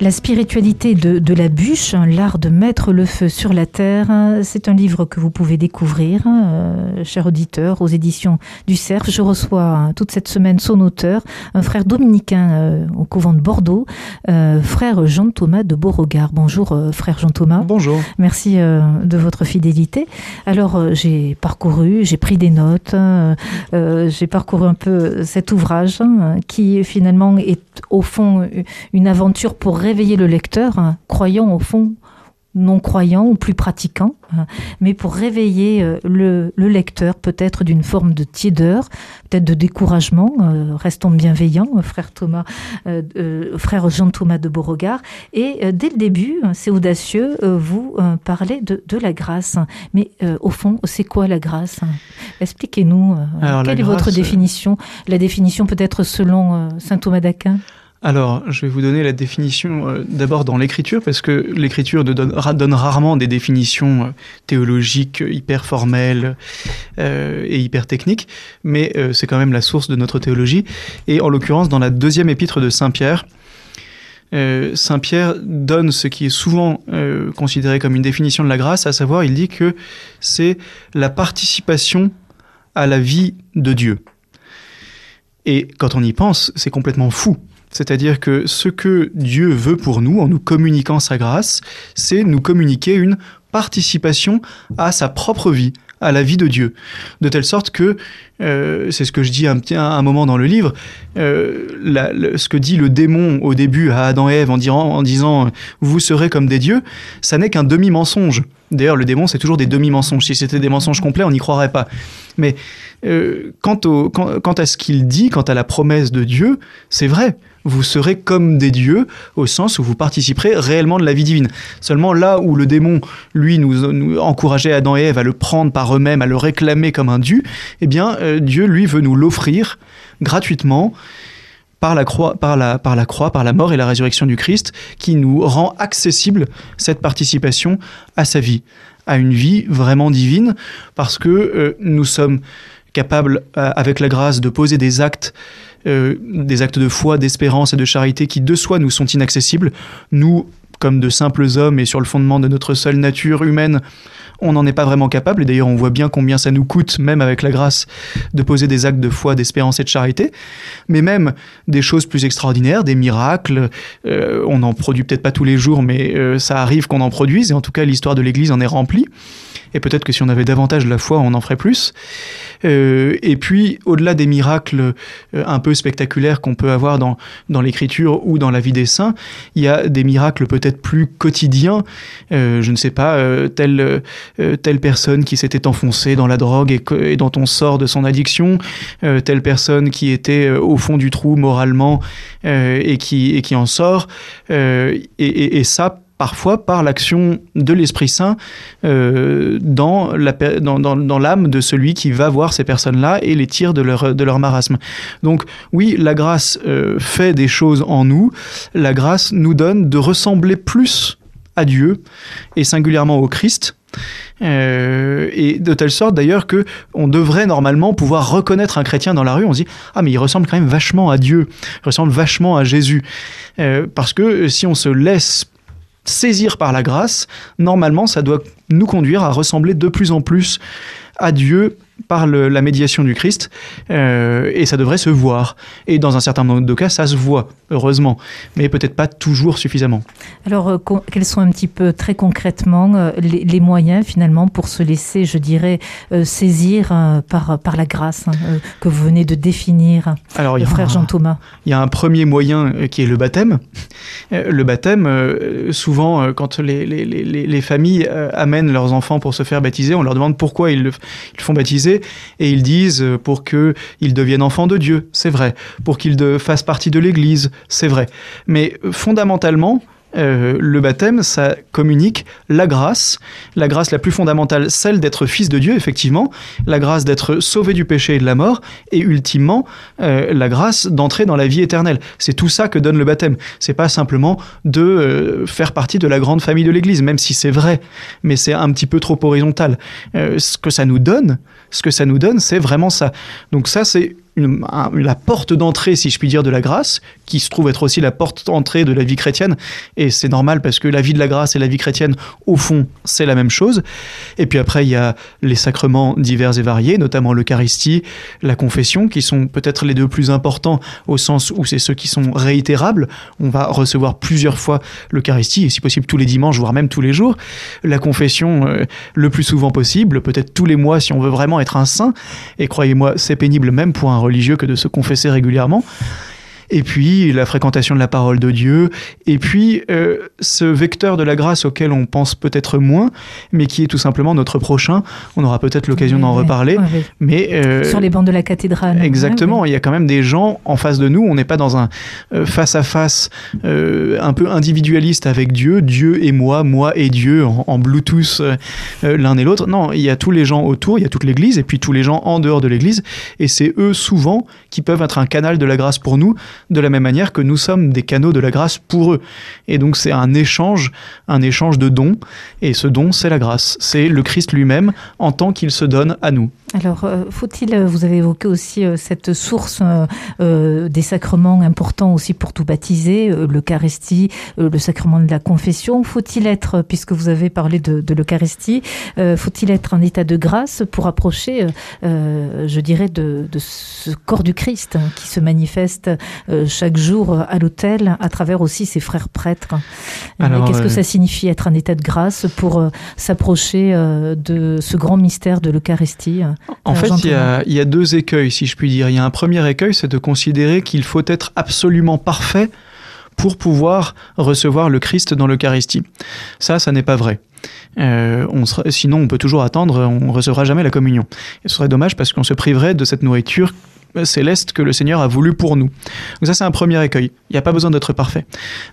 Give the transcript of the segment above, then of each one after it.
La spiritualité de, la bûche, l'art de mettre le feu sur la terre, c'est un livre que vous pouvez découvrir, euh, cher auditeur, aux éditions du Cerf. Je reçois toute cette semaine son auteur, un frère dominicain euh, au couvent de Bordeaux, euh, frère Jean-Thomas de Beauregard. Bonjour, frère Jean-Thomas. Bonjour. Merci de votre fidélité. Alors, j'ai parcouru, j'ai pris des notes, j'ai parcouru un peu cet ouvrage hein, qui finalement est au fond une aventure pour réveiller le lecteur, hein, croyant au fond non croyant ou plus pratiquant, hein, mais pour réveiller euh, le, lecteur peut-être d'une forme de tiédeur, peut-être de découragement. Euh, restons bienveillants, euh, frère Thomas, frère Jean Thomas de Beauregard. Et dès le début, hein, c'est audacieux, vous parlez de, la grâce. Mais au fond, c'est quoi la grâce Expliquez-nous. quelle est votre définition? La définition peut-être selon saint Thomas d'Aquin? Alors, je vais vous donner la définition euh, d'abord dans l'écriture, parce que l'écriture donne, rarement des définitions euh, théologiques hyper formelles euh, et hyper techniques, mais c'est quand même la source de notre théologie. Et en l'occurrence, dans la deuxième épître de Saint Pierre, Saint Pierre donne ce qui est souvent considéré comme une définition de la grâce, à savoir, il dit que c'est la participation à la vie de Dieu. Et quand on y pense, c'est complètement fou c'est-à-dire que ce que Dieu veut pour nous en nous communiquant sa grâce, c'est nous communiquer une participation à sa propre vie, à la vie de Dieu. De telle sorte que, euh, c'est ce que je dis un, un, moment dans le livre, euh, ce que dit le démon au début à Adam et Ève en, en disant Vous serez comme des dieux, ça n'est qu'un demi-mensonge. D'ailleurs, le démon, c'est toujours des demi-mensonges. Si c'était des mensonges complets, on n'y croirait pas. Mais euh, quant, au, quant, à ce qu'il dit, quant à la promesse de Dieu, c'est vrai vous serez comme des dieux, au sens où vous participerez réellement de la vie divine. Seulement là où le démon, lui, nous, encourageait Adam et Ève à le prendre par eux-mêmes, à le réclamer comme un dieu, eh bien, euh, Dieu, lui, veut nous l'offrir gratuitement par la, croix, par, la, par la croix, par la mort et la résurrection du Christ, qui nous rend accessible cette participation à sa vie, à une vie vraiment divine, parce que euh, nous sommes capables, euh, avec la grâce, de poser des actes euh, des actes de foi, d'espérance et de charité qui de soi nous sont inaccessibles. Nous, comme de simples hommes et sur le fondement de notre seule nature humaine, on n'en est pas vraiment capable. Et d'ailleurs, on voit bien combien ça nous coûte, même avec la grâce, de poser des actes de foi, d'espérance et de charité. Mais même des choses plus extraordinaires, des miracles. Euh, on n'en produit peut-être pas tous les jours, mais euh, ça arrive qu'on en produise. Et en tout cas, l'histoire de l'Église en est remplie. Et peut-être que si on avait davantage la foi, on en ferait plus. Euh, et puis, au-delà des miracles un peu spectaculaires qu'on peut avoir dans, dans l'écriture ou dans la vie des saints, il y a des miracles peut-être plus quotidiens. je ne sais pas, tel euh, telle personne qui s'était enfoncée dans la drogue et, dont on sort de son addiction, euh, telle personne qui était euh, au fond du trou moralement et, qui, et qui en sort. Et, ça, parfois par l'action de l'Esprit Saint dans l'âme dans, dans, de celui qui va voir ces personnes-là et les tire de leur, de leur marasme. Donc oui, la grâce fait des choses en nous, la grâce nous donne de ressembler plus à Dieu et singulièrement au Christ euh, et de telle sorte d'ailleurs que on devrait normalement pouvoir reconnaître un chrétien dans la rue. On se dit ah mais il ressemble quand même vachement à Dieu, il ressemble vachement à Jésus, euh, parce que si on se laisse saisir par la grâce, normalement ça doit nous conduire à ressembler de plus en plus à Dieu par la médiation du Christ, euh, et ça devrait se voir. Et dans un certain nombre de cas, ça se voit, heureusement, mais peut-être pas toujours suffisamment. Alors, euh, quels sont un petit peu très concrètement euh, les, moyens finalement pour se laisser, je dirais, saisir par, par la grâce hein, que vous venez de définir, Alors, le frère Jean-Thomas? Il y a un premier moyen qui est le baptême. le baptême, souvent, quand les, les, les, les familles amènent leurs enfants pour se faire baptiser, on leur demande pourquoi ils le, ils font baptiser et ils disent euh, pour qu'ils deviennent enfants de Dieu, c'est vrai, pour qu'ils fassent partie de l'Église, c'est vrai. Mais euh, fondamentalement, euh, le baptême, ça communique la grâce, la grâce la plus fondamentale, celle d'être fils de Dieu, effectivement, la grâce d'être sauvé du péché et de la mort, et ultimement, euh, la grâce d'entrer dans la vie éternelle. C'est tout ça que donne le baptême. C'est pas simplement de euh, faire partie de la grande famille de l'Église, même si c'est vrai, mais c'est un petit peu trop horizontal. ce que ça nous donne, ce que ça nous donne, c'est vraiment ça. Donc ça, c'est la porte d'entrée, si je puis dire, de la grâce, qui se trouve être aussi la porte d'entrée de la vie chrétienne. Et c'est normal parce que la vie de la grâce et la vie chrétienne, au fond, c'est la même chose. Et puis après, il y a les sacrements divers et variés, notamment l'Eucharistie, la confession, qui sont peut-être les deux plus importants au sens où c'est ceux qui sont réitérables. On va recevoir plusieurs fois l'Eucharistie, et si possible tous les dimanches, voire même tous les jours. La confession euh, le plus souvent possible, peut-être tous les mois si on veut vraiment être un saint. Et croyez-moi, c'est pénible même pour un religieux que de se confesser régulièrement et puis la fréquentation de la parole de Dieu, et puis euh, ce vecteur de la grâce auquel on pense peut-être moins, mais qui est tout simplement notre prochain. On aura peut-être l'occasion d'en reparler. Mais euh, sur les bancs de la cathédrale. Exactement. Il y a quand même des gens en face de nous. On n'est pas dans un face à face un peu individualiste avec Dieu, Dieu et moi, moi et Dieu en, Bluetooth euh, l'un et l'autre. Non, il y a tous les gens autour, il y a toute l'Église, et puis tous les gens en dehors de l'Église, et c'est eux souvent qui peuvent être un canal de la grâce pour nous de la même manière que nous sommes des canaux de la grâce pour eux. Et donc c'est un échange, un échange de dons, et ce don, c'est la grâce. C'est le Christ lui-même en tant qu'il se donne à nous. Alors, euh, faut-il, euh, vous avez évoqué aussi euh, cette source des sacrements importants aussi pour tout baptiser, l'Eucharistie, le sacrement de la confession. Faut-il être, puisque vous avez parlé de, de l'Eucharistie, faut-il être en état de grâce pour approcher, je dirais, de, de, ce corps du Christ hein, qui se manifeste chaque jour à l'autel à travers aussi ses frères prêtres? Qu'est-ce que ça signifie être en état de grâce pour s'approcher de ce grand mystère de l'Eucharistie en fait, il y, a, deux écueils, si je puis dire. Il y a un premier écueil, c'est de considérer qu'il faut être absolument parfait pour pouvoir recevoir le Christ dans l'Eucharistie. Ça, ça n'est pas vrai. Euh, on sinon, on peut toujours attendre, on ne recevra jamais la communion. Et ce serait dommage parce qu'on se priverait de cette nourriture céleste que le Seigneur a voulu pour nous. Donc ça, c'est un premier écueil. Il n'y a pas besoin d'être parfait.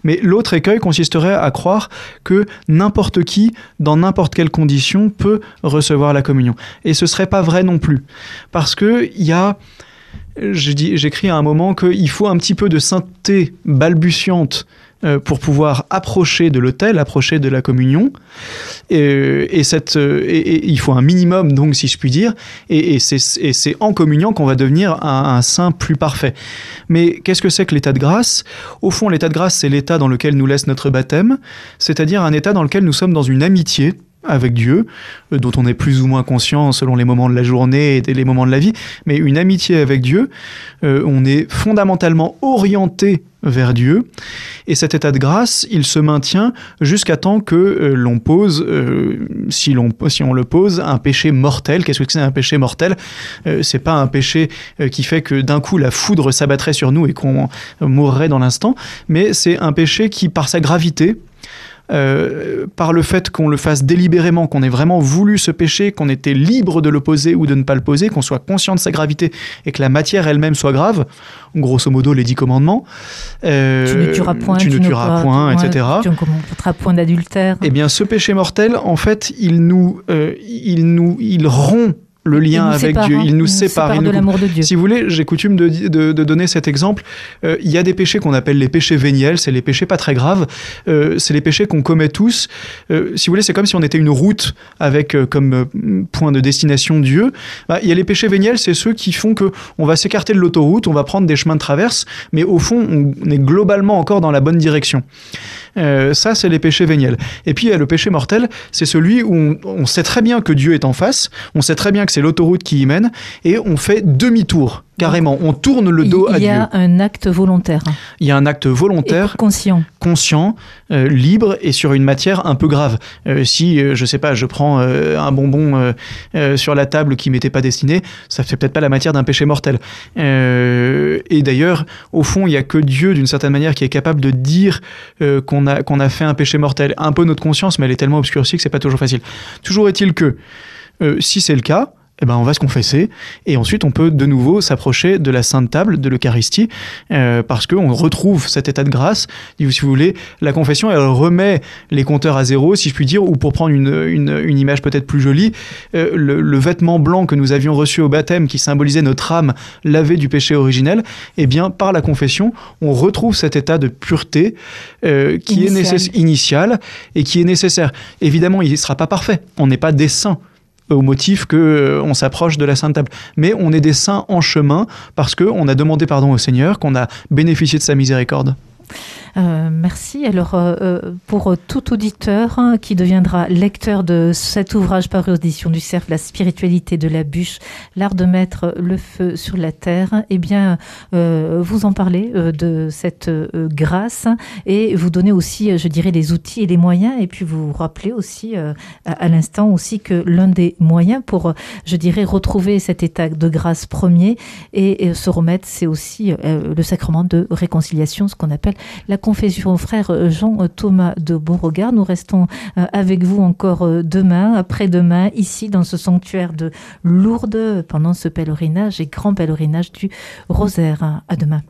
Mais l'autre écueil consisterait à croire que n'importe qui, dans n'importe quelle condition, peut recevoir la communion. Et ce serait pas vrai non plus. Parce qu'il y a j'écris à un moment qu'il faut un petit peu de sainteté balbutiante pour pouvoir approcher de l'autel, approcher de la communion. Et, cette, et, il faut un minimum, donc, si je puis dire. Et, c'est en communion qu'on va devenir un, saint plus parfait. Mais qu'est-ce que c'est que l'état de grâce? Au fond, l'état de grâce, c'est l'état dans lequel nous laisse notre baptême, c'est-à-dire un état dans lequel nous sommes dans une amitié avec Dieu, euh, dont on est plus ou moins conscient selon les moments de la journée et les moments de la vie, mais une amitié avec Dieu, euh, on est fondamentalement orienté vers Dieu, et cet état de grâce, il se maintient jusqu'à temps que euh, l'on pose, si, l'on, si on le pose, un péché mortel. Qu'est-ce que c'est un péché mortel? C'est pas un péché qui fait que d'un coup la foudre s'abattrait sur nous et qu'on mourrait dans l'instant, mais c'est un péché qui, par sa gravité, euh, par le fait qu'on le fasse délibérément, qu'on ait vraiment voulu ce péché, qu'on était libre de le poser ou de ne pas le poser, qu'on soit conscient de sa gravité et que la matière elle-même soit grave, grosso modo les dix commandements. Euh, tu ne tueras point, tu, ne tueras point, etc. Tu ne commettras point d'adultère. Eh bien, ce péché mortel, en fait, il nous, euh, il nous, il rompt le lien avec Dieu. Il nous sépare. il nous de l'amour de Dieu. Si vous voulez, j'ai coutume de, de, de, donner cet exemple. Euh, il y a des péchés qu'on appelle les péchés véniels, c'est les péchés pas très graves. Euh, c'est les péchés qu'on commet tous. Euh, si vous voulez, c'est comme si on était une route avec comme point de destination Dieu. Bah, il y a les péchés véniels, c'est ceux qui font que on va s'écarter de l'autoroute, on va prendre des chemins de traverse, mais au fond, on est globalement encore dans la bonne direction. Ça, c'est les péchés véniels. Et puis, il y a le péché mortel, c'est celui où on, on, sait très bien que Dieu est en face, on sait très bien que c'est l'autoroute qui y mène, et on fait demi-tour. Carrément, on tourne le dos à Dieu. Il y a un acte volontaire. Il y a un acte volontaire, conscient, conscient, euh, libre et sur une matière un peu grave. Euh, si euh, je sais pas, je prends euh, un bonbon sur la table qui m'était pas destiné, ça fait peut-être pas la matière d'un péché mortel. et d'ailleurs, au fond, il y a que Dieu, d'une certaine manière, qui est capable de dire qu'on a qu'on a fait un péché mortel. Un peu notre conscience, mais elle est tellement obscurcie que c'est pas toujours facile. Toujours est-il que si c'est le cas, eh ben, on va se confesser et ensuite on peut de nouveau s'approcher de la Sainte Table, de l'Eucharistie, euh, parce qu'on retrouve cet état de grâce. Si vous voulez, la confession, elle remet les compteurs à zéro, si je puis dire, ou pour prendre une, une, image peut-être plus jolie, euh, le, vêtement blanc que nous avions reçu au baptême, qui symbolisait notre âme lavée du péché originel, eh bien, par la confession, on retrouve cet état de pureté euh, qui est nécessaire, initial et qui est nécessaire. Évidemment, il ne sera pas parfait. On n'est pas des saints au motif que euh, on s'approche de la Sainte Table. Mais on est des saints en chemin parce qu'on a demandé pardon au Seigneur, qu'on a bénéficié de sa miséricorde. Euh, merci. Alors, euh, euh, pour tout auditeur hein, qui deviendra lecteur de cet ouvrage par audition du Cercle, La spiritualité de la bûche, l'art de mettre le feu sur la terre, eh bien, vous en parlez de cette grâce et vous donnez aussi, je dirais, les outils et les moyens. Et puis, vous rappelez aussi à, l'instant aussi que l'un des moyens pour, je dirais, retrouver cet état de grâce premier et se remettre, c'est aussi le sacrement de réconciliation, ce qu'on appelle la confession frère Jean-Thomas de Beauregard. Nous restons euh, avec vous encore euh, demain, après-demain, ici dans ce sanctuaire de Lourdes, pendant ce pèlerinage et grand pèlerinage du Rosaire. À demain.